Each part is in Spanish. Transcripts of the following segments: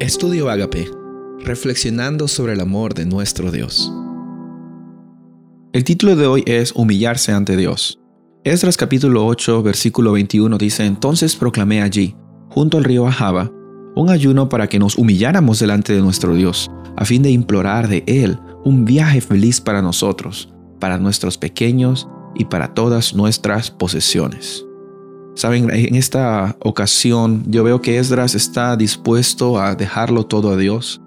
Estudio Agape, reflexionando sobre el amor de nuestro Dios. El título de hoy es Humillarse ante Dios. Esdras capítulo 8, versículo 21 dice, Entonces proclamé allí, junto al río Ahaba, un ayuno para que nos humilláramos delante de nuestro Dios, a fin de implorar de Él un viaje feliz para nosotros, para nuestros pequeños y para todas nuestras posesiones. Saben, en esta ocasión yo veo que Esdras está dispuesto a dejarlo todo a Dios,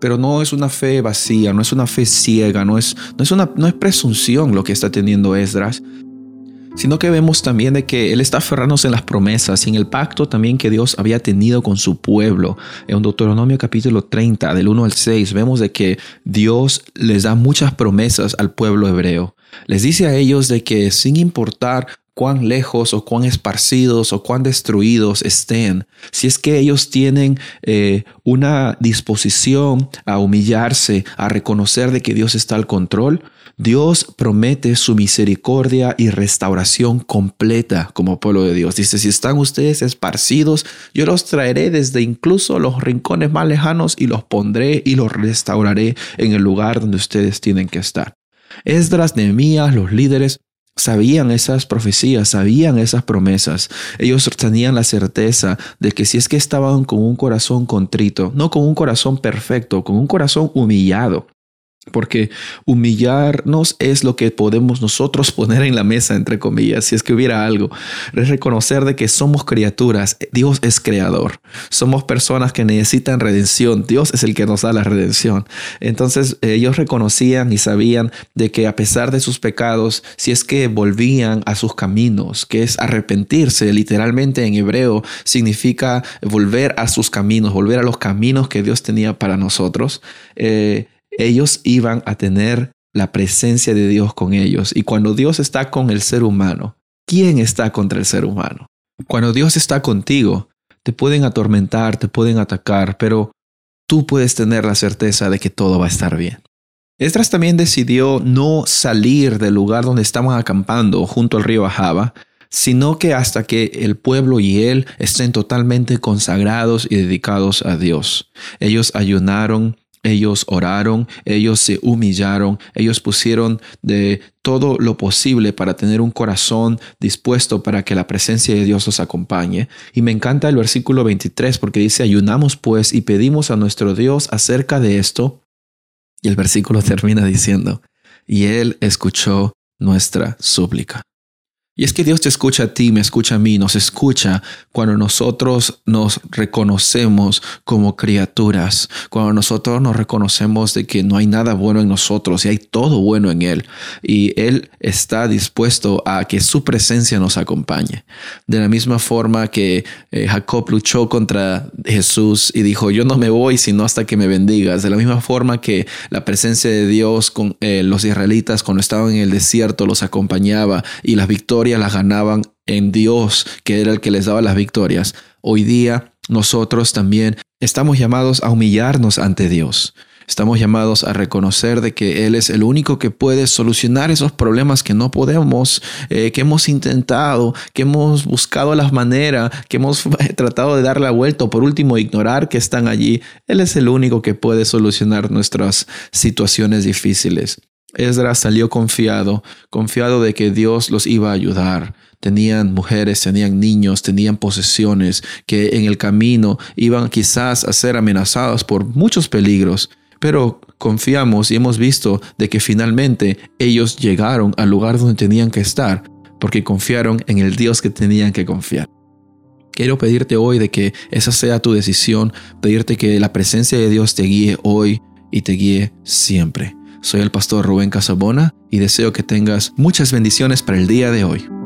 pero no es una fe vacía, no es una fe ciega, no es, no es, una, no es presunción lo que está teniendo Esdras, sino que vemos también de que él está aferrándose en las promesas y en el pacto también que Dios había tenido con su pueblo. En Deuteronomio capítulo 30, del 1 al 6, vemos de que Dios les da muchas promesas al pueblo hebreo. Les dice a ellos de que sin importar cuán lejos o cuán esparcidos o cuán destruidos estén, si es que ellos tienen eh, una disposición a humillarse, a reconocer de que Dios está al control, Dios promete su misericordia y restauración completa como pueblo de Dios. Dice, si están ustedes esparcidos, yo los traeré desde incluso los rincones más lejanos y los pondré y los restauraré en el lugar donde ustedes tienen que estar. Esdras, Nehemías, los líderes sabían esas profecías, sabían esas promesas. Ellos tenían la certeza de que si es que estaban con un corazón contrito, no con un corazón perfecto, con un corazón humillado, porque humillarnos es lo que podemos nosotros poner en la mesa, entre comillas, si es que hubiera algo. Es reconocer de que somos criaturas, Dios es creador. Somos personas que necesitan redención, Dios es el que nos da la redención. Entonces ellos reconocían y sabían de que a pesar de sus pecados, si es que volvían a sus caminos, que es arrepentirse, literalmente en hebreo significa volver a sus caminos, volver a los caminos que Dios tenía para nosotros. Eh, ellos iban a tener la presencia de Dios con ellos. Y cuando Dios está con el ser humano, ¿quién está contra el ser humano? Cuando Dios está contigo, te pueden atormentar, te pueden atacar, pero tú puedes tener la certeza de que todo va a estar bien. Esdras también decidió no salir del lugar donde estaban acampando junto al río Ahaba, sino que hasta que el pueblo y él estén totalmente consagrados y dedicados a Dios. Ellos ayunaron, ellos oraron, ellos se humillaron, ellos pusieron de todo lo posible para tener un corazón dispuesto para que la presencia de Dios los acompañe. Y me encanta el versículo 23 porque dice, ayunamos pues y pedimos a nuestro Dios acerca de esto. Y el versículo termina diciendo, y Él escuchó nuestra súplica. Y es que Dios te escucha a ti, me escucha a mí, nos escucha cuando nosotros nos reconocemos como criaturas, cuando nosotros nos reconocemos de que no hay nada bueno en nosotros y hay todo bueno en Él. Y Él está dispuesto a que su presencia nos acompañe. De la misma forma que eh, Jacob luchó contra Jesús y dijo, yo no me voy sino hasta que me bendigas. De la misma forma que la presencia de Dios con eh, los israelitas cuando estaban en el desierto los acompañaba y las las ganaban en Dios, que era el que les daba las victorias. Hoy día nosotros también estamos llamados a humillarnos ante Dios. Estamos llamados a reconocer de que Él es el único que puede solucionar esos problemas que no podemos, eh, que hemos intentado, que hemos buscado las maneras, que hemos tratado de dar la vuelta o por último ignorar que están allí. Él es el único que puede solucionar nuestras situaciones difíciles. Esdras salió confiado, confiado de que Dios los iba a ayudar. Tenían mujeres, tenían niños, tenían posesiones que en el camino iban quizás a ser amenazados por muchos peligros. Pero confiamos y hemos visto de que finalmente ellos llegaron al lugar donde tenían que estar porque confiaron en el Dios que tenían que confiar. Quiero pedirte hoy de que esa sea tu decisión, pedirte que la presencia de Dios te guíe hoy y te guíe siempre. Soy el pastor Rubén Casabona y deseo que tengas muchas bendiciones para el día de hoy.